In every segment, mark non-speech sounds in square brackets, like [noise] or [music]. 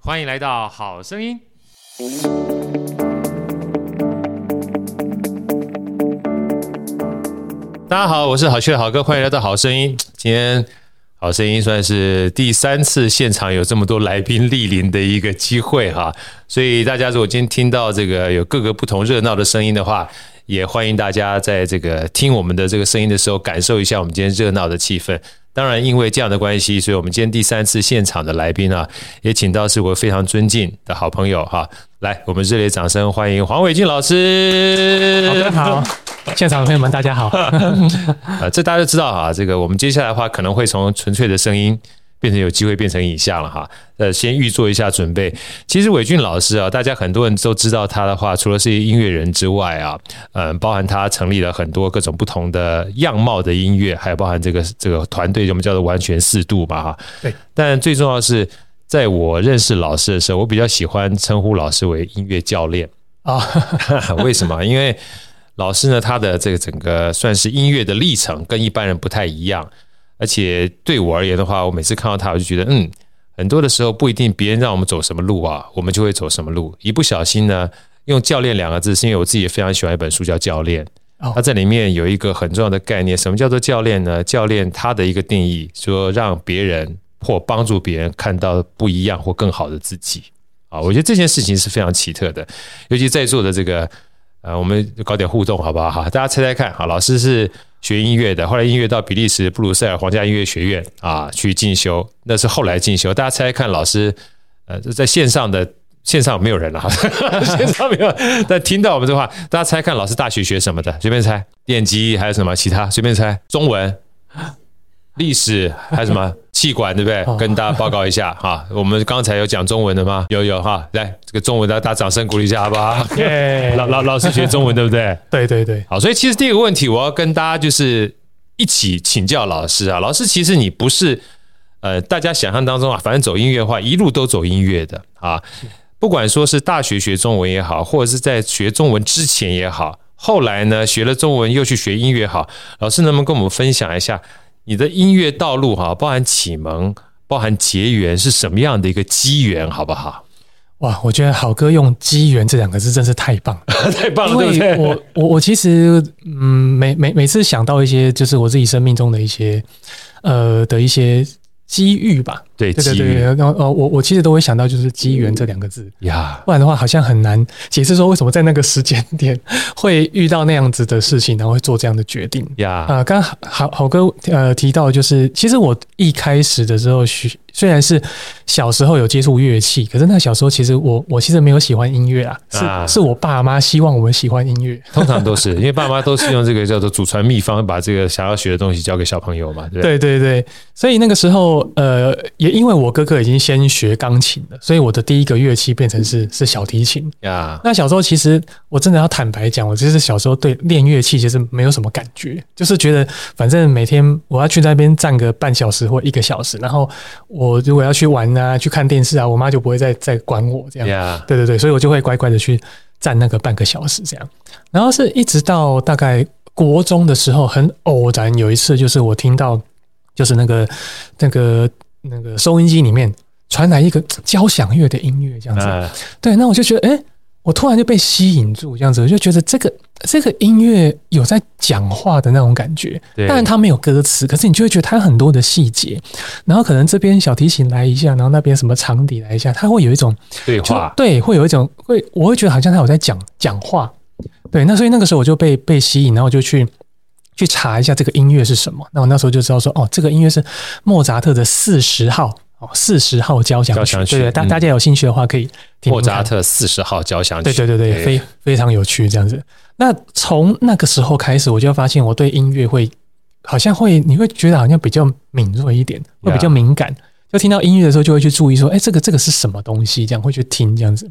欢迎来到好声音。大家好，我是好趣的好哥，欢迎来到好声音。今天好声音算是第三次现场有这么多来宾莅临的一个机会哈，所以大家如果今天听到这个有各个不同热闹的声音的话，也欢迎大家在这个听我们的这个声音的时候，感受一下我们今天热闹的气氛。当然，因为这样的关系，所以我们今天第三次现场的来宾啊，也请到是我非常尊敬的好朋友哈。来，我们热烈掌声欢迎黄伟俊老师。好的，好，现场的朋友们大家好。啊，[laughs] 这大家都知道啊，这个我们接下来的话可能会从纯粹的声音。变成有机会变成影像了哈，呃，先预做一下准备。其实伟俊老师啊，大家很多人都知道他的话，除了是音乐人之外啊，嗯，包含他成立了很多各种不同的样貌的音乐，还有包含这个这个团队，我们叫做完全四度吧哈。对。但最重要的是，在我认识老师的时候，我比较喜欢称呼老师为音乐教练啊。[laughs] 为什么？因为老师呢，他的这个整个算是音乐的历程，跟一般人不太一样。而且对我而言的话，我每次看到他，我就觉得，嗯，很多的时候不一定别人让我们走什么路啊，我们就会走什么路。一不小心呢，用“教练”两个字，是因为我自己也非常喜欢一本书，叫《教练》。它在里面有一个很重要的概念，什么叫做教练呢？教练他的一个定义，说让别人或帮助别人看到不一样或更好的自己。啊，我觉得这件事情是非常奇特的，尤其在座的这个。呃，我们搞点互动好不好？哈，大家猜猜看。好，老师是学音乐的，后来音乐到比利时布鲁塞尔皇家音乐学院啊去进修，那是后来进修。大家猜猜看，老师呃，在线上的线上没有人了哈，[laughs] 线上没有。但听到我们这话，大家猜看，老师大学学什么的？随便猜，电机还有什么其他？随便猜，中文。历史还有什么 [laughs] 气管，对不对？跟大家报告一下哈。我们刚才有讲中文的吗？有有哈。来，这个中文的大家掌声鼓励一下，好不好？[laughs] 老老老师学中文，对不对？对对对。好，所以其实第一个问题，我要跟大家就是一起请教老师啊。老师，其实你不是呃，大家想象当中啊，反正走音乐的话，一路都走音乐的啊。不管说是大学学中文也好，或者是在学中文之前也好，后来呢学了中文又去学音乐好，老师能不能跟我们分享一下？你的音乐道路哈，包含启蒙，包含结缘，是什么样的一个机缘，好不好？哇，我觉得好哥用“机缘”这两个字真是太棒了，[laughs] 太棒了！对不对？我我我其实嗯，每每每次想到一些，就是我自己生命中的一些呃的一些。机遇吧，对对对对，然后呃，我我其实都会想到就是机缘这两个字呀，不然的话好像很难解释说为什么在那个时间点 [laughs] 会遇到那样子的事情，然后会做这样的决定呀。啊，刚刚好好哥呃提到就是，其实我一开始的时候学。虽然是小时候有接触乐器，可是那小时候其实我我其实没有喜欢音乐啊，啊是是我爸妈希望我们喜欢音乐，通常都是因为爸妈都是用这个叫做祖传秘方，把这个想要学的东西交给小朋友嘛，对对对对，所以那个时候呃，也因为我哥哥已经先学钢琴了，所以我的第一个乐器变成是是小提琴呀。那小时候其实我真的要坦白讲，我其实小时候对练乐器其实没有什么感觉，就是觉得反正每天我要去那边站个半小时或一个小时，然后我。我如果要去玩啊，去看电视啊，我妈就不会再再管我这样。Yeah. 对对对，所以我就会乖乖的去站那个半个小时这样。然后是一直到大概国中的时候，很偶然有一次，就是我听到，就是那个那个那个收音机里面传来一个交响乐的音乐这样子。Uh. 对，那我就觉得，哎。我突然就被吸引住，这样子我就觉得这个这个音乐有在讲话的那种感觉。当然它没有歌词，可是你就会觉得它有很多的细节。然后可能这边小提琴来一下，然后那边什么长笛来一下，它会有一种对话，对，会有一种会，我会觉得好像他有在讲讲话。对，那所以那个时候我就被被吸引，然后我就去去查一下这个音乐是什么。那我那时候就知道说，哦，这个音乐是莫扎特的四十号。哦，四十号交响曲，对对，大大家有兴趣的话可以听。莫扎特四十号交响曲，对对对对，非非常有趣这样子。那从那个时候开始，我就发现我对音乐会好像会，你会觉得好像比较敏锐一点，会比较敏感。就听到音乐的时候就会去注意说，哎，这个这个是什么东西？这样会去听这样子。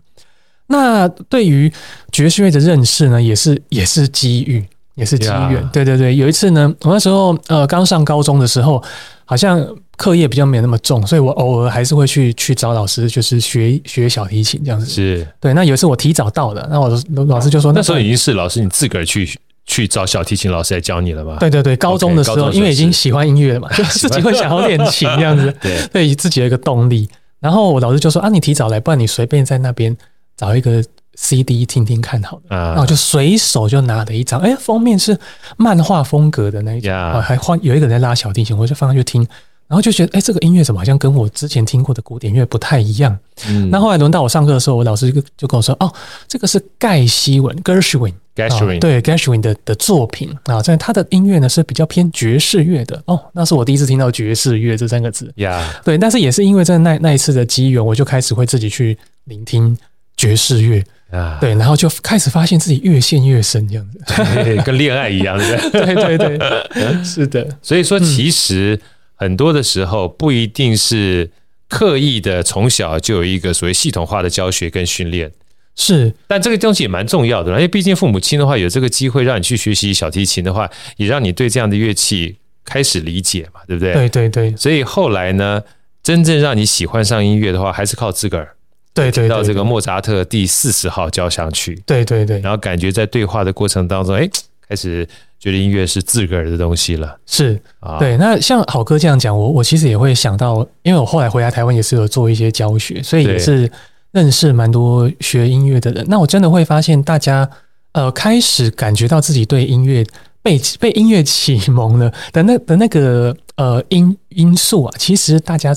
那对于爵士乐的认识呢，也是也是机遇，也是机缘。Yeah. 对对对，有一次呢，我那时候呃刚上高中的时候，好像课业比较没有那么重，所以我偶尔还是会去去找老师，就是学学小提琴这样子。是对。那有一次我提早到了，那我老师就说，那时候已经是老师你自个儿去去找小提琴老师来教你了吗？对对对，高中的时候，okay, 因为已经喜欢音乐了嘛，[laughs] 就自己会想要练琴这样子，[laughs] 对，对自己有一个动力。然后我老师就说啊，你提早来，不然你随便在那边。找一个 CD 听听看好的，然后就随手就拿了一张，哎，封面是漫画风格的那一种，还换有一个人在拉小提琴，我就放上去听，然后就觉得，哎，这个音乐怎么好像跟我之前听过的古典乐不太一样？嗯，那后来轮到我上课的时候，我老师就就跟我说，哦，这个是盖希文 Gershwin，Gershwin 对 Gershwin 的的作品。啊，在他的音乐呢是比较偏爵士乐的。哦，那是我第一次听到爵士乐这三个字，呀，对，但是也是因为在那那一次的机缘，我就开始会自己去聆听。爵士乐啊，对，然后就开始发现自己越陷越深，这样子，[laughs] 跟恋爱一样，对 [laughs] 对对对，是的。所以说，其实很多的时候不一定是刻意的，从小就有一个所谓系统化的教学跟训练，是。但这个东西也蛮重要的，因为毕竟父母亲的话有这个机会让你去学习小提琴的话，也让你对这样的乐器开始理解嘛，对不对？对对对。所以后来呢，真正让你喜欢上音乐的话，还是靠自个儿。对，对，对，到这个莫扎特第四十号交响曲，对对对，然后感觉在对话的过程当中，哎，开始觉得音乐是自个儿的东西了。是啊，对。那像好哥这样讲，我我其实也会想到，因为我后来回来台湾也是有做一些教学，所以也是认识蛮多学音乐的人。那我真的会发现，大家呃开始感觉到自己对音乐被被音乐启蒙了的那的那个呃因因素啊，其实大家。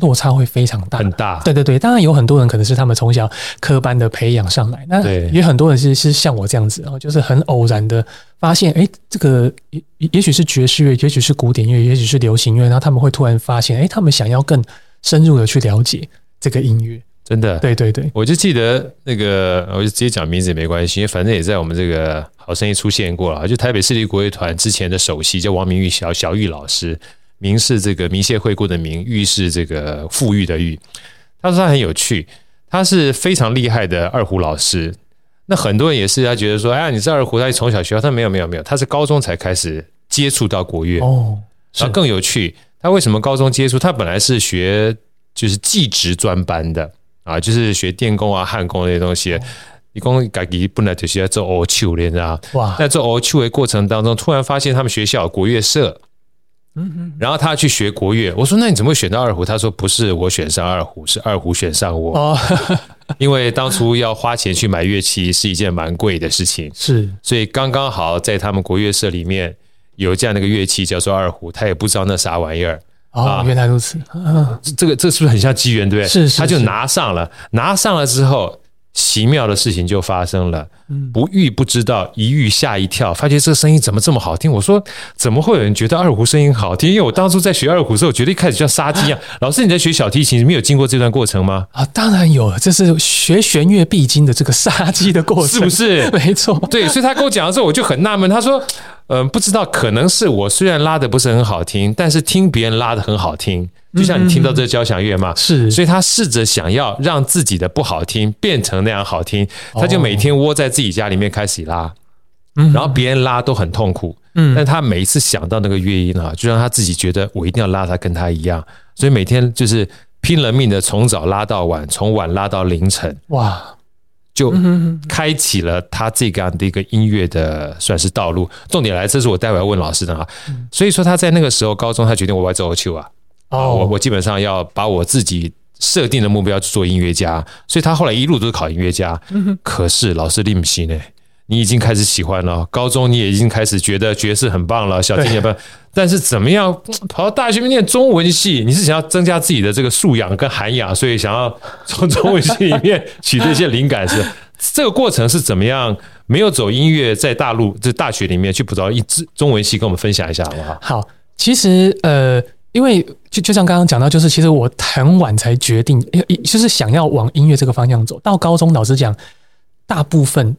落差会非常大，很大。对对对，当然有很多人可能是他们从小科班的培养上来，那也很多人是是像我这样子，啊就是很偶然的发现，哎，这个也也许是爵士乐，也许是古典乐，也许是流行乐，然后他们会突然发现，哎，他们想要更深入的去了解这个音乐。真的，对对对，我就记得那个，我就直接讲名字也没关系，因为反正也在我们这个好声音出现过了，就台北市立国乐团之前的首席叫王明玉小小玉老师。明是这个明谢惠顾的明，玉是这个富裕的裕。他说他很有趣，他是非常厉害的二胡老师。那很多人也是，他觉得说，哎呀，你这二胡，他从小学，他没有没有没有，他是高中才开始接触到国乐。哦，然后更有趣，他为什么高中接触？他本来是学就是技职专班的啊，就是学电工啊、焊工那些东西。一共改己本来就是要做欧秋，你知道哇，在做欧秋的过程当中，突然发现他们学校有国乐社。嗯嗯，然后他去学国乐，我说那你怎么会选到二胡？他说不是我选上二胡，是二胡选上我。哦，[laughs] 因为当初要花钱去买乐器是一件蛮贵的事情，[laughs] 是，所以刚刚好在他们国乐社里面有这样的一个乐器叫做二胡，他也不知道那啥玩意儿。哦，原来如此。啊，这个这是不是很像机缘？对不对？是，是，是，他就拿上了，拿上了之后。奇妙的事情就发生了，不遇不知道，一遇吓一跳，发觉这个声音怎么这么好听？我说怎么会有人觉得二胡声音好听？因为我当初在学二胡的时候，我觉得一开始像杀鸡一样。[laughs] 老师，你在学小提琴，没有经过这段过程吗？啊，当然有，这是学弦乐必经的这个杀鸡的过程，是不是？[laughs] 没错，对。所以他跟我讲的时候，我就很纳闷。他说：“嗯，不知道，可能是我虽然拉的不是很好听，但是听别人拉的很好听。”就像你听到这交响乐嘛，是，所以他试着想要让自己的不好听变成那样好听，他就每天窝在自己家里面开始拉，然后别人拉都很痛苦，嗯，但他每一次想到那个乐音啊，就让他自己觉得我一定要拉他跟他一样，所以每天就是拼了命的从早拉到晚，从晚拉到凌晨，哇，就开启了他这样的一个音乐的算是道路。重点来，这是我待会要问老师的啊，所以说他在那个时候高中，他决定我要走球啊。哦，我我基本上要把我自己设定的目标去做音乐家，所以他后来一路都是考音乐家。可是老师你不行呢，你已经开始喜欢了，高中你也已经开始觉得爵士很棒了，小提琴也棒。但是怎么样跑到大学念中文系？你是想要增加自己的这个素养跟涵养，所以想要从中文系里面取得一些灵感是？[laughs] 这个过程是怎么样？没有走音乐，在大陆这大学里面去补到一支中文系，跟我们分享一下好不好？好，其实呃。因为就就像刚刚讲到，就是其实我很晚才决定，就是想要往音乐这个方向走。到高中，老实讲，大部分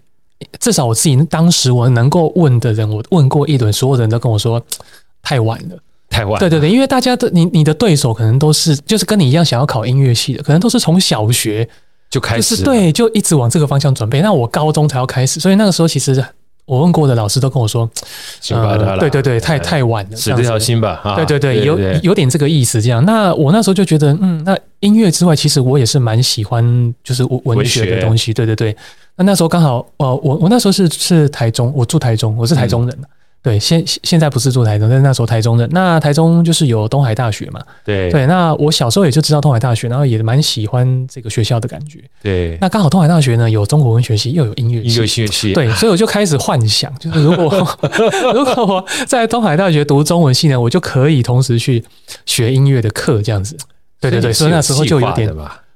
至少我自己当时我能够问的人，我问过一轮，所有人都跟我说太晚了。太晚。对对对，因为大家的你你的对手可能都是就是跟你一样想要考音乐系的，可能都是从小学就开始，就是对，就一直往这个方向准备。那我高中才要开始，所以那个时候其实。我问过的老师都跟我说，[tsk] 呃，对对对，太太晚了，死这条心吧。对对对，有有点这个意思。这样，那我那时候就觉得，嗯，那音乐之外，其实我也是蛮喜欢，就是文学的东西。对对对，那那时候刚好，哦，我我那时候是是台中，我住台中，我是台中人。对，现现在不是住台中，但是那时候台中的。那台中就是有东海大学嘛？对对。那我小时候也就知道东海大学，然后也蛮喜欢这个学校的感觉。对。那刚好东海大学呢，有中国文学系，又有音乐音乐系。对，所以我就开始幻想，就是如果 [laughs] 如果我在东海大学读中文系呢，我就可以同时去学音乐的课，这样子。对对对，所以那时候就有点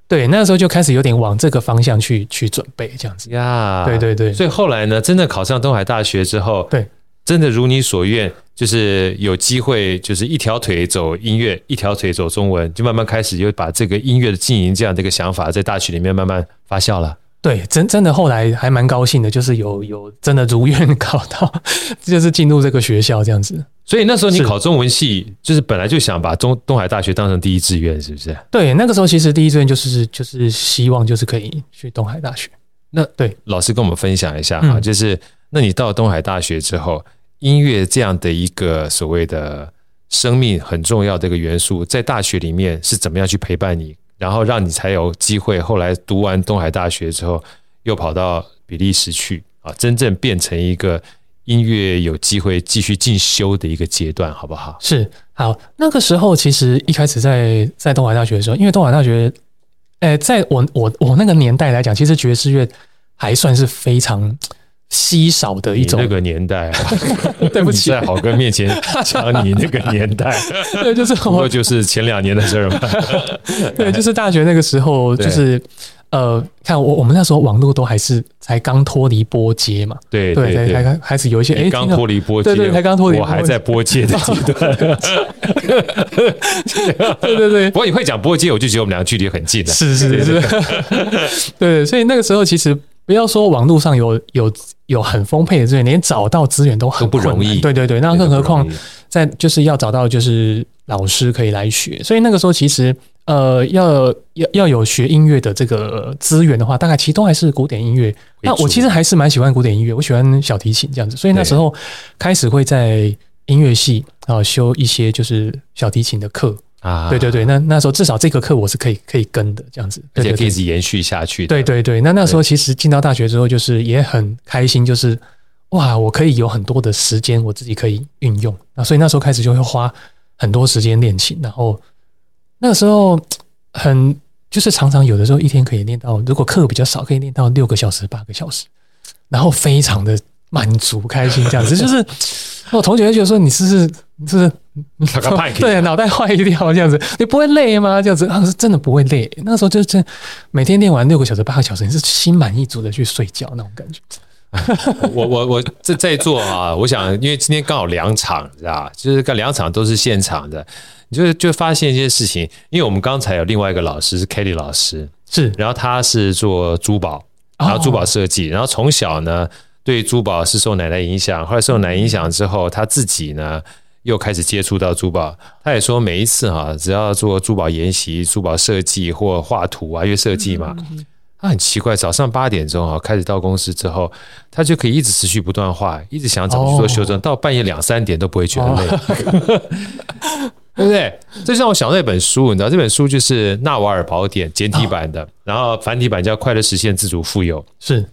对，那时候就开始有点往这个方向去去准备，这样子呀。对对对。所以后来呢，真的考上东海大学之后，对。真的如你所愿，就是有机会，就是一条腿走音乐，一条腿走中文，就慢慢开始就把这个音乐的经营这样的一个想法，在大学里面慢慢发酵了。对，真真的后来还蛮高兴的，就是有有真的如愿考到，[laughs] 就是进入这个学校这样子。所以那时候你考中文系，就是本来就想把中东海大学当成第一志愿，是不是？对，那个时候其实第一志愿就是就是希望就是可以去东海大学。那对老师跟我们分享一下哈，就是那你到东海大学之后。音乐这样的一个所谓的生命很重要的一个元素，在大学里面是怎么样去陪伴你，然后让你才有机会后来读完东海大学之后，又跑到比利时去啊，真正变成一个音乐有机会继续进修的一个阶段，好不好？是好，那个时候其实一开始在在东海大学的时候，因为东海大学，诶，在我我我那个年代来讲，其实爵士乐还算是非常。稀少的一种。那个年代啊，[laughs] 对不起，在好哥面前 [laughs] 讲你那个年代，对，就是我，不过就是前两年的事儿嘛。[laughs] 对，就是大学那个时候，就是呃，看我我们那时候网络都还是才刚脱离波接嘛，对对对，才刚开始有一些哎，刚脱离波接，对对，才刚脱离，我还在波接的阶段。对对对，不过你会讲波接，我就觉得我们两个距离很近的，是是是，对，所以那个时候其实。不要说网络上有有有很丰沛的资源，连找到资源都很不容易。对对对，那更何况在就是要找到就是老师可以来学。所以那个时候其实呃要要要有学音乐的这个资源的话，大概其实都还是古典音乐。那我其实还是蛮喜欢古典音乐，我喜欢小提琴这样子。所以那时候开始会在音乐系啊修一些就是小提琴的课。啊，对对对，那那时候至少这个课我是可以可以跟的，这样子，而且可以一直延续下去。对对对，那那时候其实进到大学之后，就是也很开心，就是哇，我可以有很多的时间，我自己可以运用。那所以那时候开始就会花很多时间练琴，然后那个时候很就是常常有的时候一天可以练到，如果课比较少，可以练到六个小时、八个小时，然后非常的满足、开心，这样子就是。我同学就觉得说，你是不是你是不是对脑袋坏掉这样子，你不会累吗？这样子，啊，是真的不会累。那时候就是真每天练完六个小时八个小时，你是心满意足的去睡觉那种感觉。我我我在在座啊，我想因为今天刚好两场，是吧？就是刚两场都是现场的，你就就发现一件事情，因为我们刚才有另外一个老师是 Kelly 老师，是，然后他是做珠宝，然后珠宝设计，然后从小呢。对珠宝是受奶奶影响，后来受奶奶影响之后，他自己呢又开始接触到珠宝。他也说，每一次哈，只要做珠宝研习、珠宝设计或画图啊，因为设计嘛，他很奇怪，早上八点钟啊开始到公司之后，他就可以一直持续不断画，一直想怎么去做修正，到半夜两三点都不会觉得累，[laughs] [laughs] 对不对？这让我想到一本书，你知道这本书就是《纳瓦尔宝典》简体版的，然后繁体版叫《快乐实现自主富有》，是。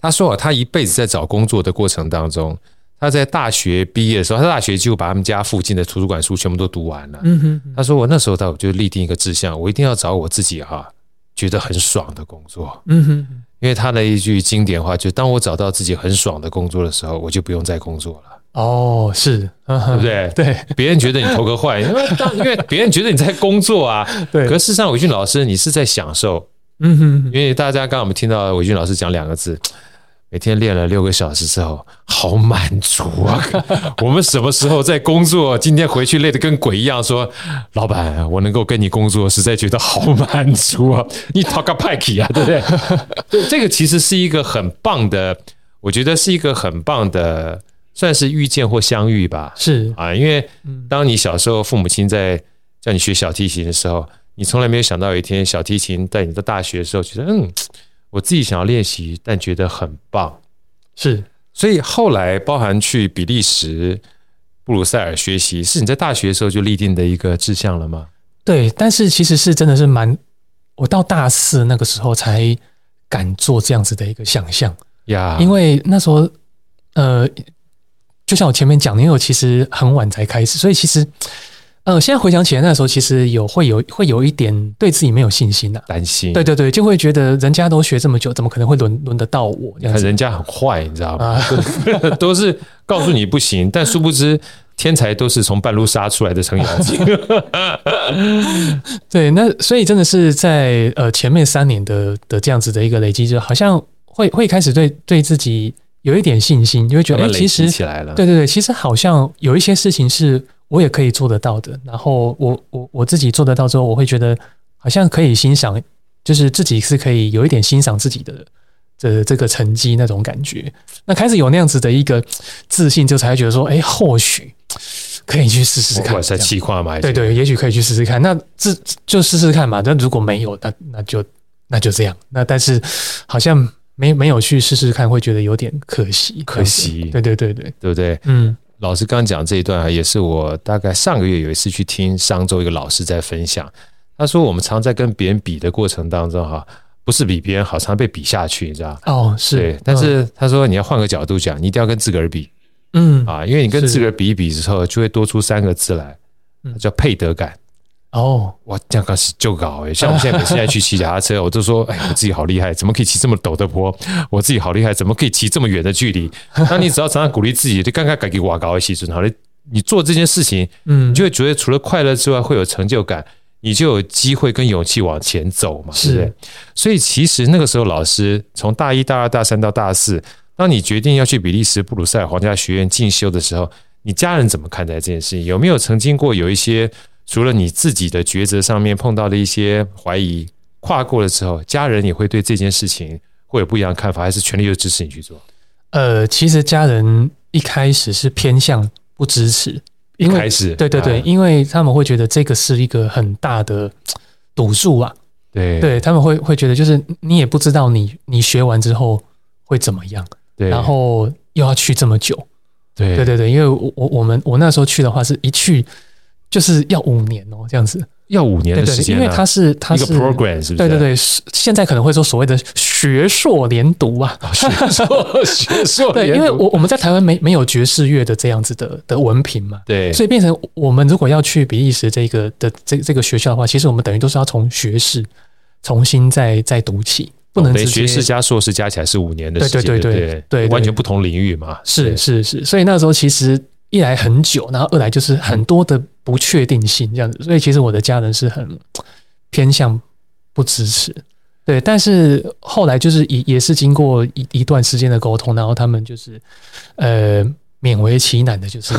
他说啊，他一辈子在找工作的过程当中，他在大学毕业的时候，他大学就把他们家附近的图书馆书全部都读完了。嗯哼。他说我那时候他就立定一个志向，我一定要找我自己哈觉得很爽的工作。嗯哼。因为他的一句经典话，就当我找到自己很爽的工作的时候，我就不用再工作了。哦，是，对不对？[laughs] 对，别人觉得你头个坏，因 [laughs] 为因为别人觉得你在工作啊。[laughs] 对。可事实上，伟俊老师你是在享受。嗯哼。因为大家刚刚我们听到伟俊老师讲两个字。每天练了六个小时之后，好满足啊！[laughs] 我们什么时候在工作？今天回去累得跟鬼一样，说老板，我能够跟你工作，实在觉得好满足啊！[laughs] 你 talk 个派气啊，对不对？[laughs] 对，这个其实是一个很棒的，我觉得是一个很棒的算是遇见或相遇吧。是啊，因为当你小时候父母亲在叫你学小提琴的时候，你从来没有想到有一天小提琴在你的大学的时候，觉得嗯，我自己想要练习，但觉得很棒。是，所以后来包含去比利时、布鲁塞尔学习，是你在大学的时候就立定的一个志向了吗？对，但是其实是真的是蛮，我到大四那个时候才敢做这样子的一个想象呀，因为那时候呃，就像我前面讲的，因为我其实很晚才开始，所以其实。呃，现在回想起来，那时候其实有会有会有一点对自己没有信心呐、啊，担心。对对对，就会觉得人家都学这么久，怎么可能会轮轮得到我？人家很坏，你知道吗？啊、[laughs] 都是告诉你不行，但殊不知天才都是从半路杀出来的程咬金。[laughs] 对，那所以真的是在呃前面三年的的这样子的一个累积，就好像会会开始对对自己有一点信心，就会觉得哎，其实起来了。对对对，其实好像有一些事情是。我也可以做得到的，然后我我我自己做得到之后，我会觉得好像可以欣赏，就是自己是可以有一点欣赏自己的这这个成绩那种感觉。那开始有那样子的一个自信，就才会觉得说，哎，或许可以去试试看。在气话嘛？对对，也许可以去试试看。那这就试试看嘛。但如果没有，那那就那就这样。那但是好像没没有去试试看，会觉得有点可惜。可惜。对对对对，对不对？嗯。老师刚讲这一段啊，也是我大概上个月有一次去听商周一个老师在分享。他说，我们常在跟别人比的过程当中，哈，不是比别人好，常被比下去，你知道？哦，是。对，但是他说，你要换个角度讲，你一定要跟自个儿比，嗯啊，因为你跟自个儿比一比之后，就会多出三个字来，叫配得感。哦，哇，这样是就搞哎！像我现在每次在去骑脚踏车，[laughs] 我都说，哎，我自己好厉害，怎么可以骑这么陡的坡？我自己好厉害，怎么可以骑这么远的距离？[laughs] 那你只要常常鼓励自己，就刚刚改给瓦高一起准，好了，你做这件事情，嗯，你就会觉得除了快乐之外，会有成就感，你就有机会跟勇气往前走嘛，是不是？所以其实那个时候，老师从大一、大二、大三到大四，当你决定要去比利时布鲁塞尔皇家学院进修的时候，你家人怎么看待这件事情？有没有曾经过有一些？除了你自己的抉择上面碰到的一些怀疑，跨过了之后，家人也会对这件事情会有不一样的看法，还是全力的支持你去做？呃，其实家人一开始是偏向不支持，一开始，对对对，因为他们会觉得这个是一个很大的赌注啊，对。对，他们会会觉得就是你也不知道你你学完之后会怎么样，对，然后又要去这么久，对。对对对，因为我我我们我那时候去的话是一去。就是要五年哦，这样子。要五年的时间，因为它是它是一个 program，是不是？对对对，现在可能会说所谓的学硕连读啊，学硕学硕。[laughs] 对，因为我我们在台湾没没有爵士乐的这样子的的文凭嘛，对，所以变成我们如果要去比利时这个的这这个学校的话，其实我们等于都是要从学士重新再再读起，不能学士加硕士加起来是五年的时间，对对对对对，完全不同领域嘛，是是是，所以那时候其实。一来很久，然后二来就是很多的不确定性这样子，所以其实我的家人是很偏向不支持，对。但是后来就是也也是经过一一段时间的沟通，然后他们就是呃勉为其难的，就是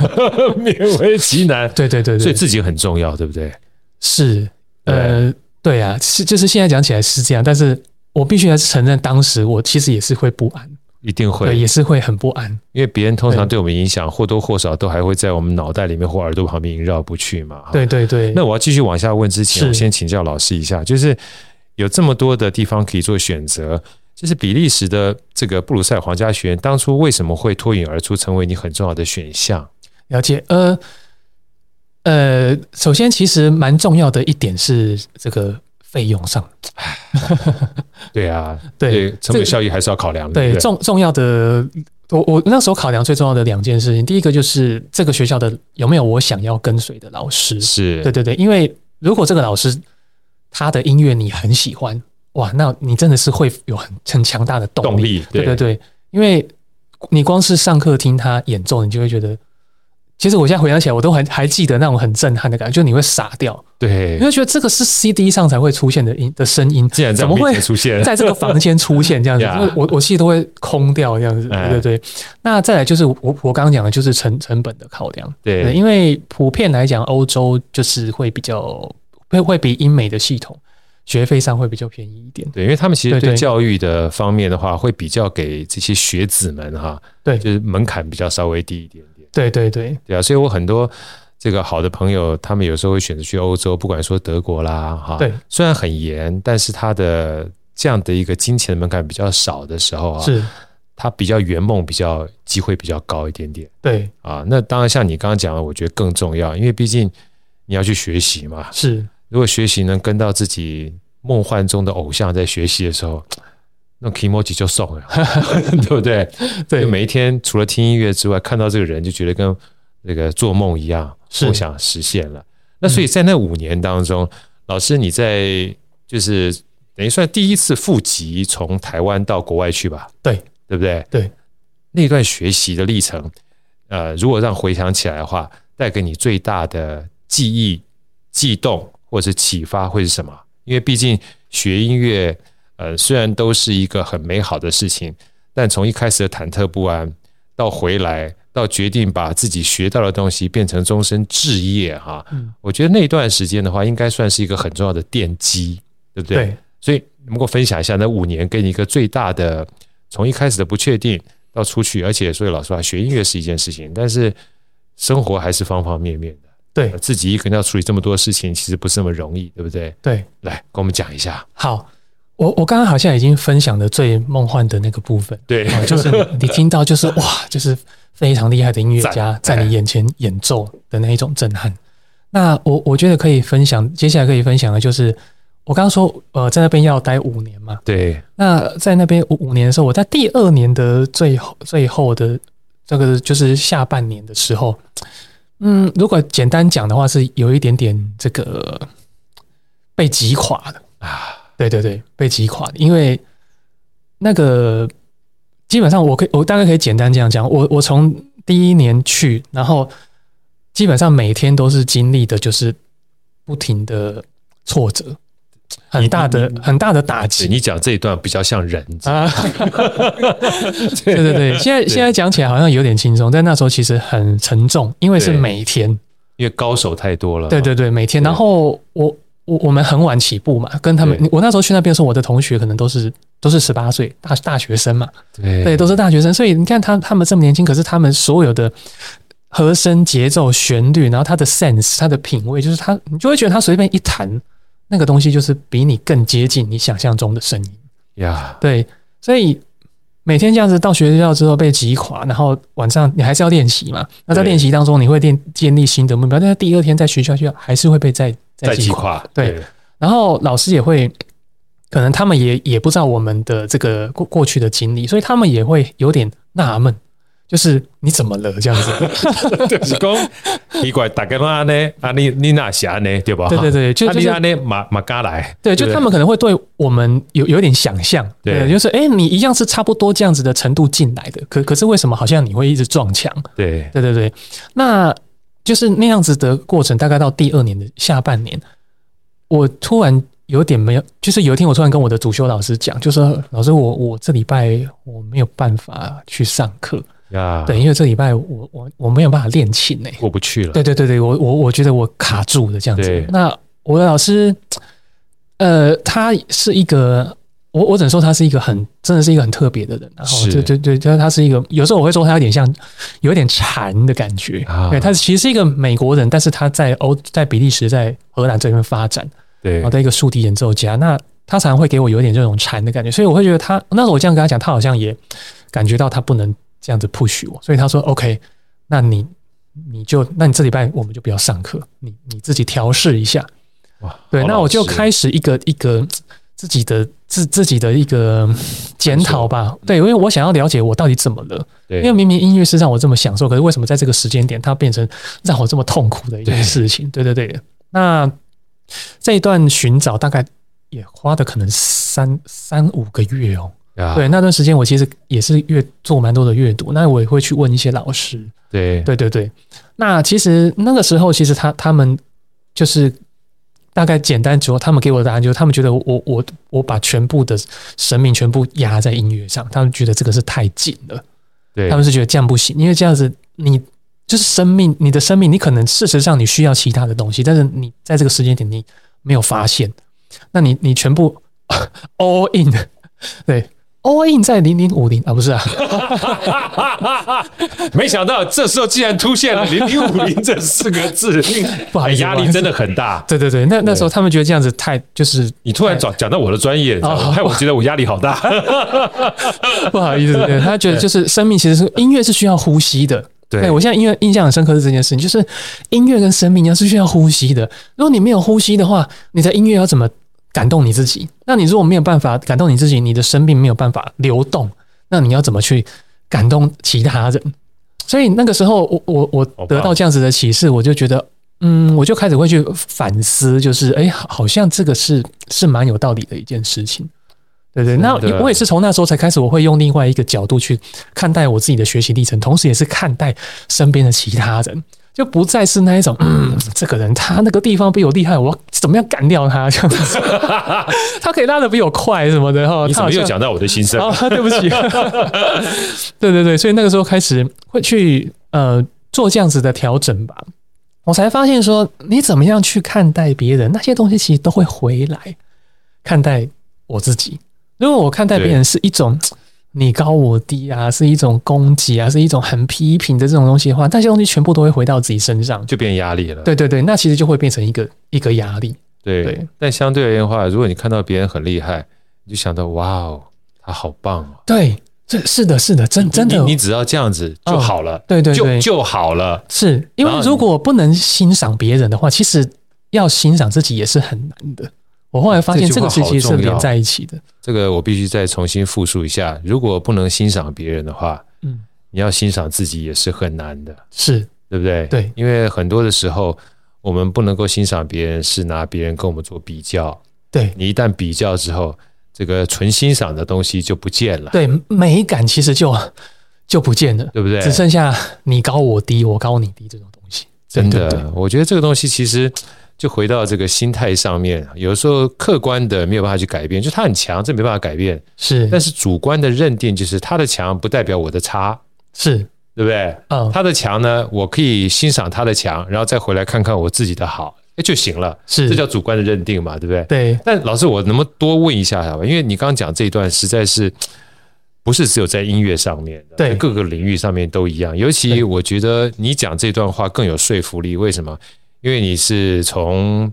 [laughs] 勉为其难，[laughs] 对对对对，所以自己很重要，对不对？是，呃，对啊，是就是现在讲起来是这样，但是我必须还是承认，当时我其实也是会不安。一定会，也是会很不安，因为别人通常对我们影响或多或少都还会在我们脑袋里面或耳朵旁边萦绕不去嘛。对对对。那我要继续往下问之前，我先请教老师一下，就是有这么多的地方可以做选择，就是比利时的这个布鲁塞尔皇家学院当初为什么会脱颖而出，成为你很重要的选项？了解，呃呃，首先其实蛮重要的一点是这个。费用上，[laughs] 对啊，对，对，成本效益还是要考量的。对，重重要的，我我那时候考量最重要的两件事情，第一个就是这个学校的有没有我想要跟随的老师。是，对对对，因为如果这个老师他的音乐你很喜欢，哇，那你真的是会有很很强大的动力。动力，对对对，因为你光是上课听他演奏，你就会觉得。其实我现在回想起来，我都还还记得那种很震撼的感觉，就你会傻掉，对，你会觉得这个是 CD 上才会出现的音的声音，竟然怎么会出现。在这个房间出现这样子？[laughs] 我我其实都会空掉这样子，对对对。那再来就是我我刚刚讲的就是成成本的考量，对，因为普遍来讲，欧洲就是会比较会会比英美的系统学费上会比较便宜一点。对，因为他们其实对教育的方面的话，会比较给这些学子们哈，对，就是门槛比较稍微低一点点。对对对对啊，所以我很多这个好的朋友，他们有时候会选择去欧洲，不管说德国啦哈，对，虽然很严，但是他的这样的一个金钱的门槛比较少的时候啊，是。他比较圆梦，比较机会比较高一点点。对啊，那当然像你刚刚讲的，我觉得更重要，因为毕竟你要去学习嘛。是，如果学习能跟到自己梦幻中的偶像在学习的时候，那 kimochi 就送了，[laughs] 对不对？对，每一天除了听音乐之外，看到这个人就觉得跟那个做梦一样，梦想实现了。那所以在那五年当中，嗯、老师你在就是等于算第一次复籍从台湾到国外去吧？对。对不对？对，那段学习的历程，呃，如果让回想起来的话，带给你最大的记忆、悸动或者是启发会是什么？因为毕竟学音乐，呃，虽然都是一个很美好的事情，但从一开始的忐忑不安，到回来，到决定把自己学到的东西变成终身置业，哈，嗯，我觉得那段时间的话，应该算是一个很重要的奠基，对不对？对，所以能够分享一下那五年给你一个最大的。从一开始的不确定到出去，而且所以老实话，学音乐是一件事情，但是生活还是方方面面的。对，自己一个人要处理这么多事情，其实不是那么容易，对不对？对，来跟我们讲一下。好，我我刚刚好像已经分享的最梦幻的那个部分，对，就是你听到就是 [laughs] 哇，就是非常厉害的音乐家在你眼前演奏的那一种震撼。那我我觉得可以分享，接下来可以分享的就是。我刚刚说，呃，在那边要待五年嘛。对。那在那边五五年的时候，我在第二年的最后最后的这个就是下半年的时候，嗯，如果简单讲的话，是有一点点这个被击垮的啊。对对对，被击垮的，因为那个基本上我可以，我大概可以简单这样讲，我我从第一年去，然后基本上每天都是经历的，就是不停的挫折。很大的很大的打击。你讲这一段比较像人啊，对 [laughs] 对对。[laughs] 现在现在讲起来好像有点轻松，但那时候其实很沉重，因为是每天，因为高手太多了。对对对，每天。然后我我我们很晚起步嘛，跟他们，我那时候去那边的时候，我的同学可能都是都是十八岁大大学生嘛，对对，都是大学生。所以你看他他们这么年轻，可是他们所有的和声、节奏、旋律，然后他的 sense、他的品味，就是他，你就会觉得他随便一弹。那个东西就是比你更接近你想象中的声音呀，Yeah. 对，所以每天这样子到学校之后被击垮，然后晚上你还是要练习嘛。那在练习当中，你会练建立新的目标，但是第二天在学校就还是会被再再击垮。对，然后老师也会，可能他们也也不知道我们的这个过过去的经历，所以他们也会有点纳闷。就是你怎么了这样子？[laughs] 就是讲奇怪，大概嘛呢？啊，你你哪下呢？对吧？对对对，就就是呢，马马嘎来。对，就他们可能会对我们有有点想象。对，就是哎，你一样是差不多这样子的程度进来的，可可是为什么好像你会一直撞墙？对对对对，那就是那样子的过程。大概到第二年的下半年，我突然有点没有，就是有一天我突然跟我的主修老师讲，就说老师，我我这礼拜我没有办法去上课。呀，对，因为这礼拜我我我没有办法练琴呢，过不去了。对对对对，我我我觉得我卡住了这样子。那我的老师，呃，他是一个，我我只能说他是一个很，真的是一个很特别的人。然后，对对对，就是他是一个，有时候我会说他有点像，有点禅的感觉。啊、对，他其实是一个美国人，但是他在欧，在比利时，在荷兰这边发展。对，然后的一个竖笛演奏家。那他常常会给我有一点这种禅的感觉，所以我会觉得他，那时候我这样跟他讲，他好像也感觉到他不能。这样子 push 我，所以他说 OK，那你你就那你这礼拜我们就不要上课，你你自己调试一下。哇，对，那我就开始一个一个自己的自自己的一个检讨吧。对，因为我想要了解我到底怎么了。对，因为明明音乐是让我这么享受，可是为什么在这个时间点它变成让我这么痛苦的一件事情？对对对。那这一段寻找大概也花的可能三三五个月哦。对，那段时间我其实也是阅做蛮多的阅读，那我也会去问一些老师。对，对，对，对。那其实那个时候，其实他他们就是大概简单之后，他们给我的答案就是，他们觉得我我我把全部的生命全部压在音乐上，他们觉得这个是太紧了。对，他们是觉得这样不行，因为这样子你就是生命，你的生命，你可能事实上你需要其他的东西，但是你在这个时间点你没有发现。那你你全部 [laughs] all in，对。All in 在零零五零啊，不是啊，[laughs] 没想到这时候竟然出现了零零五零这四个字，[laughs] 不好意思，压力真的很大。对对对，那那时候他们觉得这样子太就是你突然讲讲到我的专业，害我觉得我压力好大。[laughs] 不好意思，对，他觉得就是生命其实是音乐是需要呼吸的。对，对我现在音乐印象很深刻是这件事情，就是音乐跟生命要是需要呼吸的。如果你没有呼吸的话，你的音乐要怎么？感动你自己，那你如果没有办法感动你自己，你的生命没有办法流动，那你要怎么去感动其他人？所以那个时候我，我我我得到这样子的启示，我就觉得，嗯，我就开始会去反思，就是，哎，好像这个是是蛮有道理的一件事情，对对。那我也是从那时候才开始，我会用另外一个角度去看待我自己的学习历程，同时也是看待身边的其他人。就不再是那一种，嗯，这个人他那个地方比我厉害，我怎么样干掉他这样子？[laughs] 他可以拉的比我快什么的哈。你怎么又讲到我的心声？对不起。[laughs] 对对对，所以那个时候开始会去呃做这样子的调整吧。我才发现说，你怎么样去看待别人，那些东西其实都会回来看待我自己。如果我看待别人是一种。你高我低啊，是一种攻击啊，是一种很批评的这种东西的话，那些东西全部都会回到自己身上，就变压力了。对对对，那其实就会变成一个一个压力。对，对但相对而言的话，如果你看到别人很厉害，你就想到哇哦，他好棒哦。对，这是的，是的，真真的你，你只要这样子就好了。哦、对对对，就就好了。是因为如果不能欣赏别人的话，其实要欣赏自己也是很难的。我后来发现这个事情是连在一起的。这个我必须再重新复述一下。如果不能欣赏别人的话，嗯，你要欣赏自己也是很难的，是对不对？对，因为很多的时候，我们不能够欣赏别人，是拿别人跟我们做比较。对，你一旦比较之后，这个纯欣赏的东西就不见了。对，美感其实就就不见了，对不对？只剩下你高我低，我高你低这种东西。真的，我觉得这个东西其实。就回到这个心态上面，有时候客观的没有办法去改变，就他很强，这没办法改变。是，但是主观的认定就是他的强不代表我的差，是对不对？嗯，他的强呢，我可以欣赏他的强，然后再回来看看我自己的好，哎就行了。是，这叫主观的认定嘛，对不对？对。但老师，我能不能多问一下好吧？因为你刚刚讲这一段实在是不是只有在音乐上面，对，各个领域上面都一样。尤其我觉得你讲这段话更有说服力，为什么？因为你是从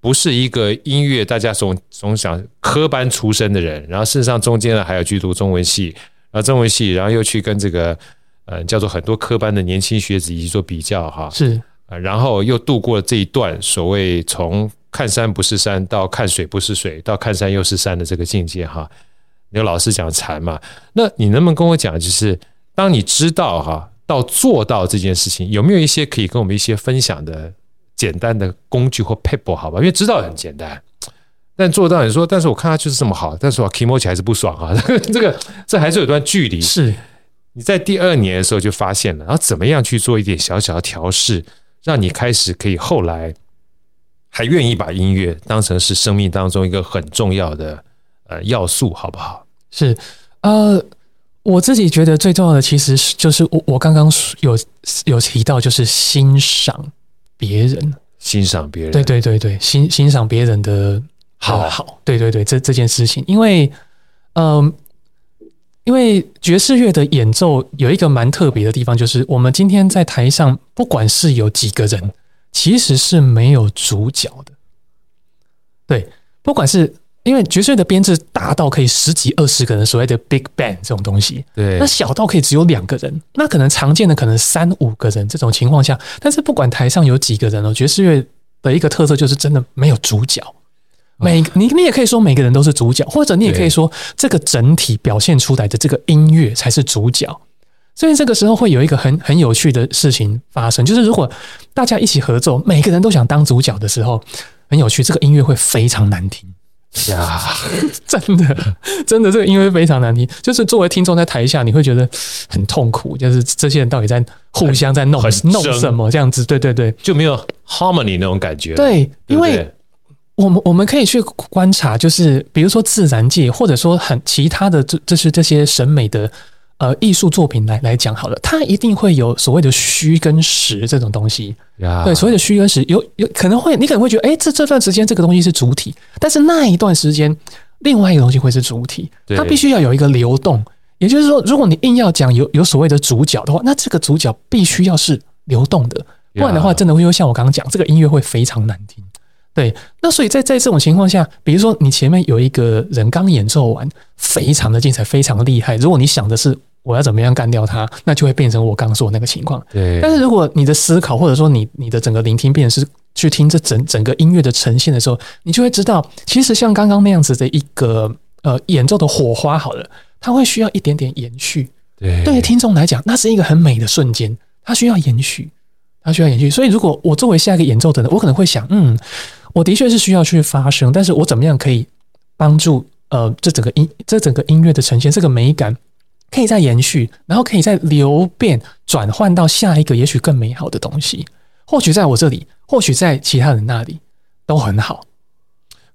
不是一个音乐大家总总想科班出身的人，然后事实上中间呢还有去读中文系，然后中文系，然后又去跟这个呃叫做很多科班的年轻学子一起做比较哈，是，然后又度过了这一段所谓从看山不是山到看水不是水到看山又是山的这个境界哈，你有老师讲禅嘛，那你能不能跟我讲，就是当你知道哈到做到这件事情，有没有一些可以跟我们一些分享的？简单的工具或 paper，好吧，因为知道很简单，但做到你说，但是我看他就是这么好，但是我 kimochi 还是不爽啊，[laughs] 这个这还是有段距离。是你在第二年的时候就发现了，然后怎么样去做一点小小的调试，让你开始可以后来还愿意把音乐当成是生命当中一个很重要的呃要素，好不好？是呃，我自己觉得最重要的其实是就是我我刚刚有有提到就是欣赏。别人。欣赏别人，对对对对，欣欣赏别人的好。好，对对对，这这件事情，因为，嗯、呃，因为爵士乐的演奏有一个蛮特别的地方，就是我们今天在台上，不管是有几个人，其实是没有主角的，对，不管是。因为爵士乐的编制大到可以十几二十个人，所谓的 big band 这种东西，对，那小到可以只有两个人，那可能常见的可能三五个人这种情况下，但是不管台上有几个人哦，爵士乐的一个特色就是真的没有主角，每你你也可以说每个人都是主角，或者你也可以说这个整体表现出来的这个音乐才是主角，所以这个时候会有一个很很有趣的事情发生，就是如果大家一起合奏，每个人都想当主角的时候，很有趣，这个音乐会非常难听。呀，[laughs] 真的，真的，这个音乐非常难听。就是作为听众在台下，你会觉得很痛苦。就是这些人到底在互相在弄弄什么这样子？对对对，就没有 harmony 那种感觉。对，因为我们我们可以去观察，就是比如说自然界，或者说很其他的这这是这些审美的呃艺术作品来来讲好了，它一定会有所谓的虚跟实这种东西。呀对，所谓的虚跟实，有有可能会你可能会觉得，哎，这这段时间这个东西是主体，但是那一段时间另外一个东西会是主体，它必须要有一个流动。也就是说，如果你硬要讲有有所谓的主角的话，那这个主角必须要是流动的，不然的话，真的会像我刚刚讲，这个音乐会非常难听。对，那所以在在这种情况下，比如说你前面有一个人刚演奏完，非常的精彩，非常的厉害。如果你想的是我要怎么样干掉他，那就会变成我刚刚说的那个情况。对。但是如果你的思考或者说你你的整个聆听变成是去听这整整个音乐的呈现的时候，你就会知道，其实像刚刚那样子的一个呃演奏的火花，好了，它会需要一点点延续。对。对于听众来讲，那是一个很美的瞬间，它需要延续，它需要延续。所以如果我作为下一个演奏的人，我可能会想，嗯。我的确是需要去发声，但是我怎么样可以帮助呃这整个音这整个音乐的呈现，这个美感可以再延续，然后可以再流变转换到下一个也许更美好的东西。或许在我这里，或许在其他人那里都很好。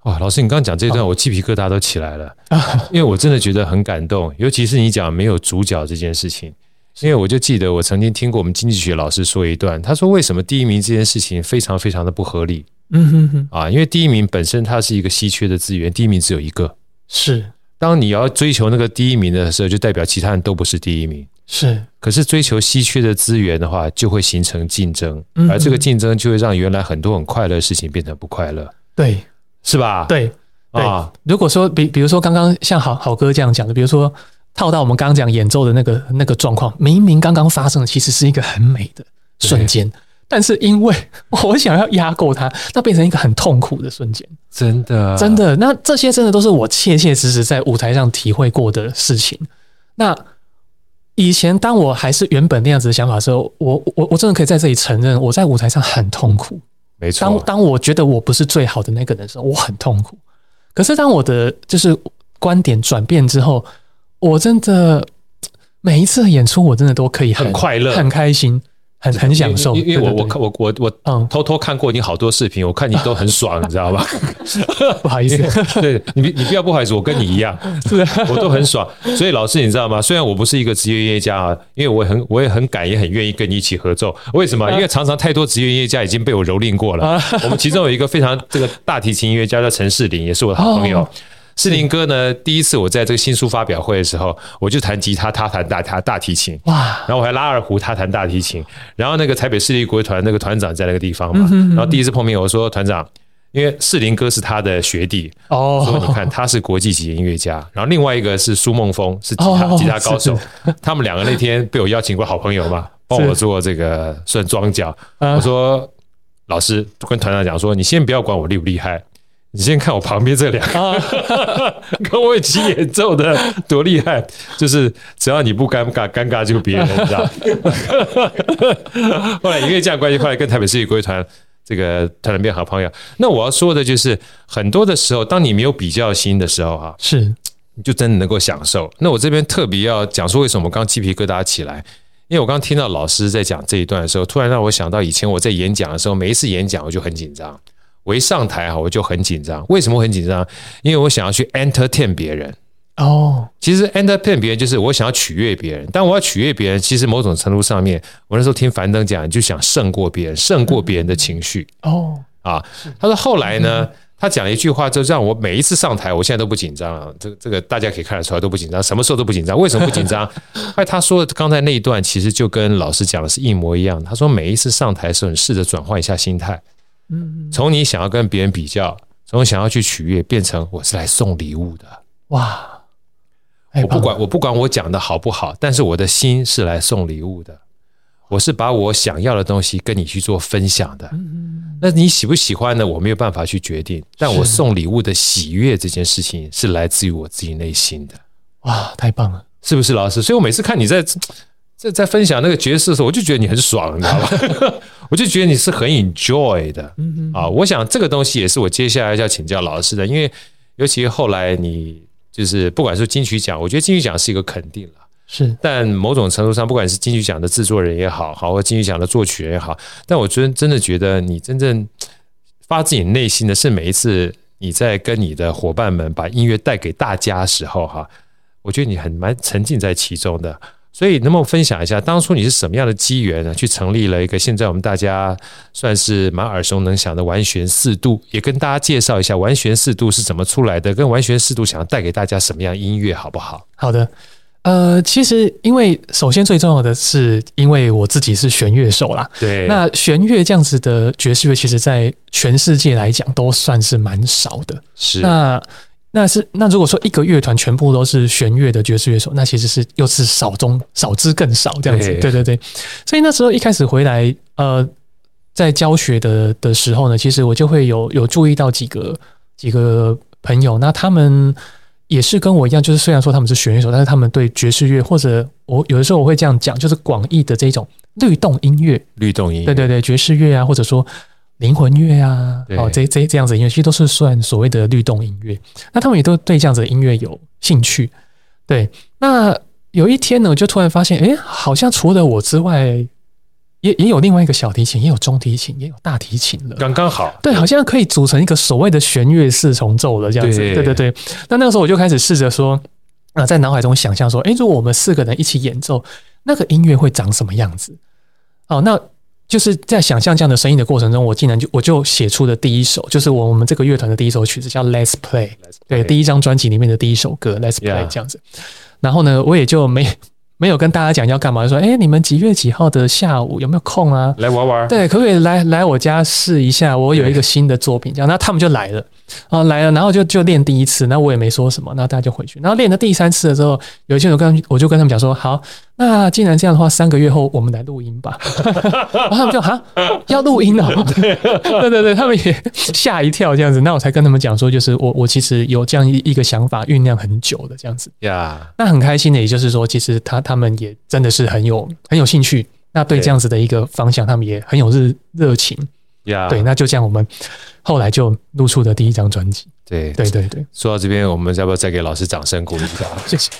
哇，老师，你刚刚讲这段，我鸡皮疙瘩都起来了，[laughs] 因为我真的觉得很感动，尤其是你讲没有主角这件事情。因为我就记得我曾经听过我们经济学老师说一段，他说为什么第一名这件事情非常非常的不合理。嗯哼哼啊，因为第一名本身它是一个稀缺的资源，第一名只有一个。是，当你要追求那个第一名的时候，就代表其他人都不是第一名。是，可是追求稀缺的资源的话，就会形成竞争，而这个竞争就会让原来很多很快乐的事情变成不快乐。对，是吧？对，对啊。如果说比比如说刚刚像好好哥这样讲的，比如说套到我们刚刚讲演奏的那个那个状况，明明刚刚发生的其实是一个很美的瞬间。但是因为 [laughs] 我想要压过它，那变成一个很痛苦的瞬间。真的，真的，那这些真的都是我切切实实在舞台上体会过的事情。那以前当我还是原本那样子的想法的时候，我我我真的可以在这里承认，我在舞台上很痛苦。没错，当当我觉得我不是最好的那个人的时候，我很痛苦。可是当我的就是观点转变之后，我真的每一次的演出，我真的都可以很，很快乐、很开心。很很享受，因为我我我我我嗯，偷偷看过你好多视频，我看你都很爽，你知道吧？[laughs] 不好意思，[laughs] 对你你不要不好意思，我跟你一样，[laughs] 是我都很爽。所以老师你知道吗？虽然我不是一个职业音乐家啊，因为我很我也很敢也很愿意跟你一起合奏。为什么？因为常常太多职业音乐家已经被我蹂躏过了。我们其中有一个非常这个大提琴音乐家叫陈世林，也是我的好朋友。世林哥呢，第一次我在这个新书发表会的时候，我就弹吉他，他弹大他大提琴，哇！然后我还拉二胡，他弹大提琴。然后那个台北市立国乐团那个团长在那个地方嘛，然后第一次碰面，我说团长，因为世林哥是他的学弟，哦，说你看他是国际级音乐家，然后另外一个是苏梦峰是吉他吉他高手，他们两个那天被我邀请过好朋友嘛，帮我做这个算装脚。我说老师跟团长讲说，你先不要管我厉不厉害。你先看我旁边这两个，[laughs] 跟我一起演奏的多厉害！就是只要你不尴尬，尴尬就别人，你知道。[laughs] 后来因为这样关系，后来跟台北市立国乐团这个团长变好朋友。那我要说的就是，很多的时候，当你没有比较心的时候，哈，是你就真的能够享受。那我这边特别要讲说，为什么我刚鸡皮疙瘩起来？因为我刚听到老师在讲这一段的时候，突然让我想到以前我在演讲的时候，每一次演讲我就很紧张。我一上台哈，我就很紧张。为什么很紧张？因为我想要去 entertain 别人。哦，其实 entertain 别人就是我想要取悦别人。但我要取悦别人，其实某种程度上面，我那时候听樊登讲，就想胜过别人，胜过别人的情绪。哦，啊，他说后来呢，他讲了一句话，就让我每一次上台，我现在都不紧张了。这个这个大家可以看得出来都不紧张，什么时候都不紧张。为什么不紧张？[laughs] 哎，他说刚才那一段其实就跟老师讲的是一模一样。他说每一次上台的时候，你试着转换一下心态。嗯，从你想要跟别人比较，从想要去取悦，变成我是来送礼物的。哇！我不管我不管我讲的好不好，但是我的心是来送礼物的。我是把我想要的东西跟你去做分享的。那你喜不喜欢呢？我没有办法去决定。但我送礼物的喜悦这件事情是来自于我自己内心的。哇，太棒了，是不是老师？所以我每次看你在。在在分享那个角色的时候，我就觉得你很爽，你知道吧？[laughs] 我就觉得你是很 enjoy 的，啊，我想这个东西也是我接下来要请教老师的，因为尤其后来你就是不管是金曲奖，我觉得金曲奖是一个肯定了，是，但某种程度上，不管是金曲奖的制作人也好，好或金曲奖的作曲人也好，但我真真的觉得你真正发自你内心的是每一次你在跟你的伙伴们把音乐带给大家的时候，哈，我觉得你很蛮沉浸在其中的。所以能不能分享一下，当初你是什么样的机缘呢？去成立了一个现在我们大家算是蛮耳熟能详的完全四度，也跟大家介绍一下完全四度是怎么出来的，跟完全四度想要带给大家什么样音乐，好不好？好的。呃，其实因为首先最重要的是，因为我自己是弦乐手啦。对。那弦乐这样子的爵士乐，其实在全世界来讲都算是蛮少的。是。那那是那如果说一个乐团全部都是弦乐的爵士乐手，那其实是又是少中少之更少这样子。对，对对对。所以那时候一开始回来，呃，在教学的的时候呢，其实我就会有有注意到几个几个朋友，那他们。也是跟我一样，就是虽然说他们是弦乐手，但是他们对爵士乐或者我有的时候我会这样讲，就是广义的这种律动音乐，律动音乐，对对对，爵士乐啊，或者说灵魂乐啊，哦，这这这样子音乐，其实都是算所谓的律动音乐。那他们也都对这样子的音乐有兴趣。对，那有一天呢，我就突然发现，哎，好像除了我之外。也也有另外一个小提琴，也有中提琴，也有大提琴了，刚刚好。对，好像可以组成一个所谓的弦乐四重奏了，这样子。对对对。那那个时候我就开始试着说，啊，在脑海中想象说，哎，如果我们四个人一起演奏，那个音乐会长什么样子？哦，那就是在想象这样的声音的过程中，我竟然就我就写出了第一首，就是我我们这个乐团的第一首曲子，叫《Let's Play》。对，第一张专辑里面的第一首歌《Let's Play》这样子。然后呢，我也就没。没有跟大家讲要干嘛，就说哎，你们几月几号的下午有没有空啊？来玩玩。对，可不可以来来我家试一下？我有一个新的作品，这样，那他们就来了啊，来了，然后就就练第一次，那我也没说什么，那大家就回去。然后练了第三次的时候，有一天我跟我就跟他们讲说，好。那既然这样的话，三个月后我们来录音吧。[laughs] 然后他们就哈要录音了，对对对，他们也 [laughs] 吓一跳这样子。那我才跟他们讲说，就是我我其实有这样一一个想法酝酿很久的这样子。呀，那很开心的，也就是说，其实他他们也真的是很有很有兴趣。那对这样子的一个方向，他们也很有热热情。呀，对，那就这样，我们后来就录出的第一张专辑。对对对对，说到这边，我们要不要再给老师掌声鼓励一下？谢谢。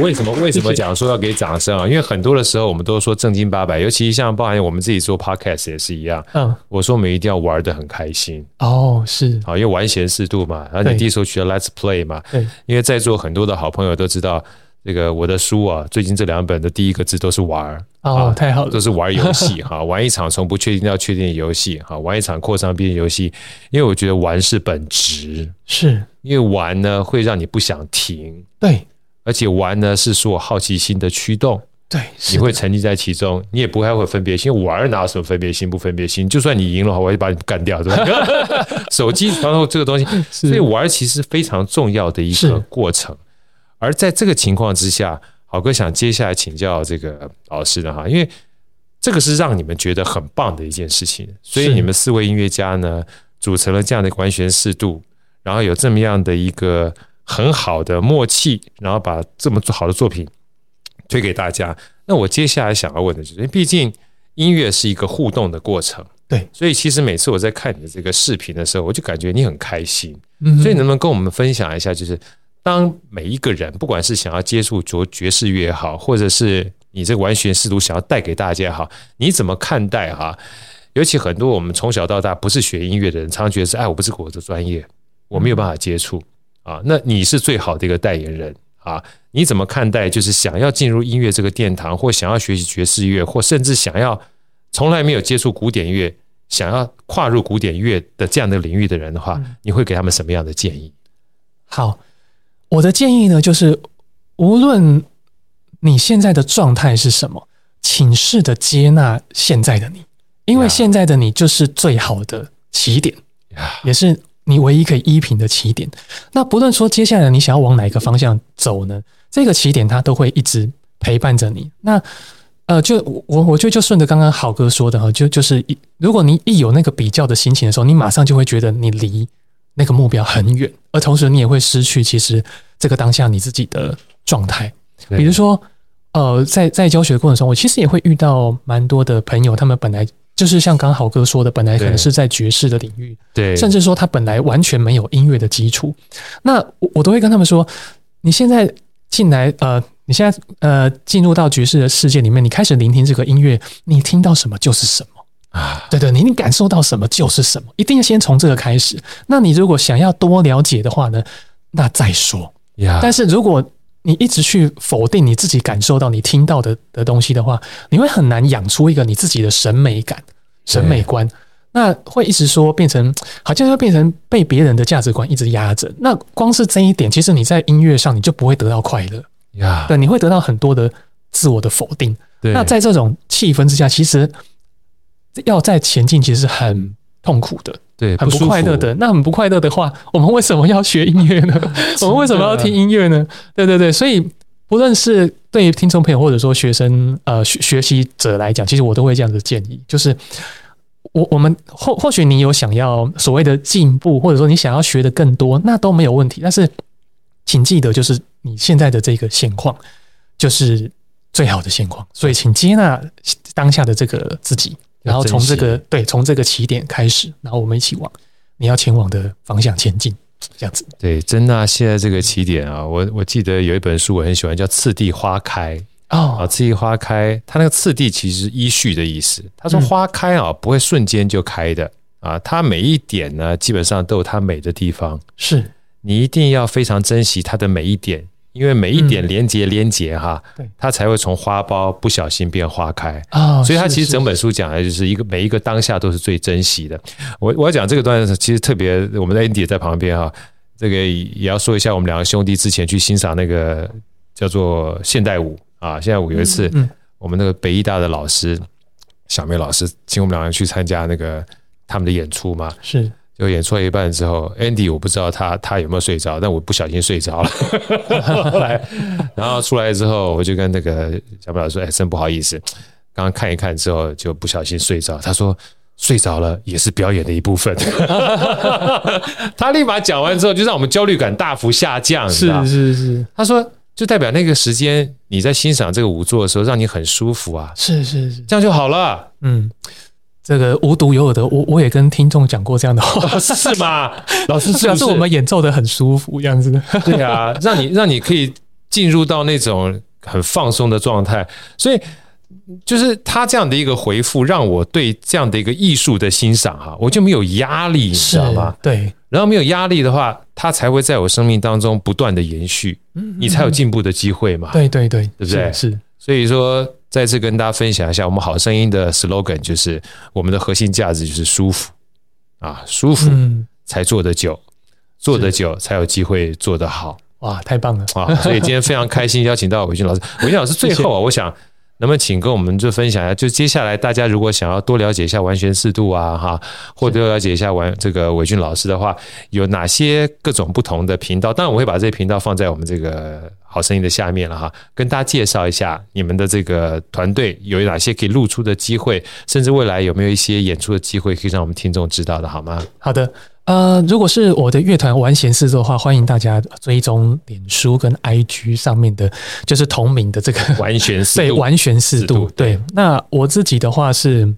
为什么为什么讲说要给掌声啊？因为很多的时候我们都说正经八百，尤其像包含我们自己做 podcast 也是一样。嗯，我说我们一定要玩得很开心。哦，是。好，因为玩闲适度嘛，然后你第一首曲叫 Let's Play 嘛。对。因为在座很多的好朋友都知道，这个我的书啊，最近这两本的第一个字都是玩。哦，太好了。都是玩游戏哈，[laughs] 玩一场从不确定到确定的游戏哈，玩一场扩张边游戏。因为我觉得玩是本质。是。因为玩呢会让你不想停。对。而且玩呢是说好奇心的驱动，对，你会沉浸在其中，你也不太会分别心。玩哪有什么分别心不分别心？就算你赢了话，我也把你干掉，对吧？[laughs] 手机然后这个东西，所以玩其实非常重要的一个过程。而在这个情况之下，好哥想接下来请教这个老师的哈，因为这个是让你们觉得很棒的一件事情，所以你们四位音乐家呢组成了这样的完全四度，然后有这么样的一个。很好的默契，然后把这么好的作品推给大家。那我接下来想要问的就是，因为毕竟音乐是一个互动的过程，对，所以其实每次我在看你的这个视频的时候，我就感觉你很开心。嗯，所以能不能跟我们分享一下，就是当每一个人，不管是想要接触爵爵士乐也好，或者是你这个完全试图想要带给大家也好，你怎么看待哈？尤其很多我们从小到大不是学音乐的人，常常觉得是哎，我不是我的专业，我没有办法接触。啊，那你是最好的一个代言人啊！你怎么看待就是想要进入音乐这个殿堂，或想要学习爵士乐，或甚至想要从来没有接触古典乐，想要跨入古典乐的这样的领域的人的话，你会给他们什么样的建议？好，我的建议呢，就是无论你现在的状态是什么，请试着接纳现在的你，因为现在的你就是最好的起点，也是。你唯一可以依凭的起点，那不论说接下来你想要往哪一个方向走呢？这个起点它都会一直陪伴着你。那呃，就我我觉得就顺着刚刚好哥说的哈，就就是一如果你一有那个比较的心情的时候，你马上就会觉得你离那个目标很远，而同时你也会失去其实这个当下你自己的状态。比如说呃，在在教学的过程中，我其实也会遇到蛮多的朋友，他们本来。就是像刚好哥说的，本来可能是在爵士的领域，对，甚至说他本来完全没有音乐的基础。那我我都会跟他们说，你现在进来，呃，你现在呃进入到爵士的世界里面，你开始聆听这个音乐，你听到什么就是什么啊，对对，你你感受到什么就是什么，一定要先从这个开始。那你如果想要多了解的话呢，那再说。呀，但是如果你一直去否定你自己感受到、你听到的的东西的话，你会很难养出一个你自己的审美感、审美观。那会一直说变成，好像会变成被别人的价值观一直压着。那光是这一点，其实你在音乐上你就不会得到快乐呀。对，你会得到很多的自我的否定。对，那在这种气氛之下，其实要再前进，其实是很痛苦的，对，很不快乐的。那很不快乐的话，我们为什么要学音乐呢？[laughs] 我们为什么要听音乐呢？对对对，所以不论是对于听众朋友，或者说学生呃学学习者来讲，其实我都会这样子建议，就是。我我们或或许你有想要所谓的进步，或者说你想要学的更多，那都没有问题。但是，请记得，就是你现在的这个现况，就是最好的现况。所以，请接纳当下的这个自己，然后从这个对，从这个起点开始，然后我们一起往你要前往的方向前进。这样子，对，真的现在这个起点啊，我我记得有一本书我很喜欢，叫《次第花开》。哦，次第花开，它那个次第其实是依序的意思。他说花开啊，不会瞬间就开的啊，它每一点呢，基本上都有它美的地方。是你一定要非常珍惜它的每一点，因为每一点连接连接哈，对，它才会从花苞不小心变花开啊。所以它其实整本书讲的就是一个每一个当下都是最珍惜的。我我要讲这个段子，其实特别，我们的 Andy 也在旁边哈，这个也要说一下，我们两个兄弟之前去欣赏那个叫做现代舞。啊！现代舞有一次，我们那个北艺大的老师小梅老师请我们两个人去参加那个他们的演出嘛，是就演出了一半之后，Andy 我不知道他他有没有睡着，但我不小心睡着了。[laughs] 后来，然后出来之后，我就跟那个小梅老师说：“哎，真不好意思，刚刚看一看之后就不小心睡着。”他说：“睡着了也是表演的一部分。[laughs] ”他立马讲完之后，就让我们焦虑感大幅下降。是是是，他说。就代表那个时间你在欣赏这个舞作的时候，让你很舒服啊！是是是，这样就好了。嗯，这个无独有偶的，我我也跟听众讲过这样的话，[laughs] 是吗？[laughs] 老师是表示我们演奏的很舒服，这样子。[laughs] 对啊，让你让你可以进入到那种很放松的状态，所以。就是他这样的一个回复，让我对这样的一个艺术的欣赏哈，我就没有压力，你知道吗？对，然后没有压力的话，他才会在我生命当中不断的延续，你才有进步的机会嘛。对对对，对不对？是，所以说再次跟大家分享一下，我们好声音的 slogan 就是我们的核心价值就是舒服啊，舒服才做得久，做得久才有机会做得好。哇，太棒了啊！所以今天非常开心邀请到韦俊老师，[laughs] 韦俊老师最后啊，我想。那么，请跟我们就分享一下，就接下来大家如果想要多了解一下完全四度啊，哈，或者了解一下完这个韦俊老师的话，有哪些各种不同的频道？当然，我会把这些频道放在我们这个好声音的下面了哈，跟大家介绍一下你们的这个团队有哪些可以露出的机会，甚至未来有没有一些演出的机会可以让我们听众知道的，好吗？好的。呃，如果是我的乐团玩弦四度的话，欢迎大家追踪脸书跟 IG 上面的，就是同名的这个完弦四度。[laughs] 对，完弦四度。对，那我自己的话是，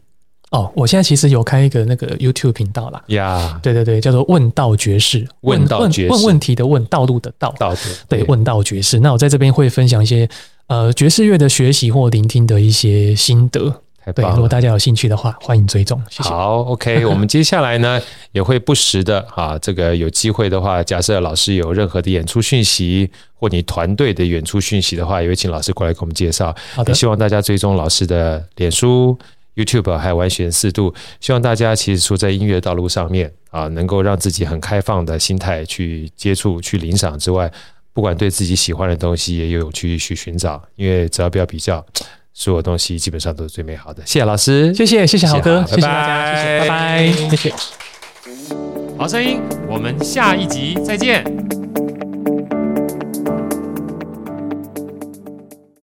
哦，我现在其实有开一个那个 YouTube 频道啦。呀，对对对，叫做问道爵士，问道爵士，问问题的问，道路的道，道对，问道爵士。那我在这边会分享一些呃爵士乐的学习或聆听的一些心得。对，如果大家有兴趣的话，欢迎追踪。谢谢。好，OK，我们接下来呢也会不时的啊，这个有机会的话，假设老师有任何的演出讯息，或你团队的演出讯息的话，也会请老师过来给我们介绍。好的，希望大家追踪老师的脸书、YouTube，还有完全四度。希望大家其实说在音乐道路上面啊，能够让自己很开放的心态去接触、去领赏之外，不管对自己喜欢的东西也有去去寻找，因为只要不要比较。所有东西基本上都是最美好的。谢谢老师，谢谢谢谢豪哥，谢谢，大家，谢谢，拜拜，谢谢。好声音，我们下一集再见。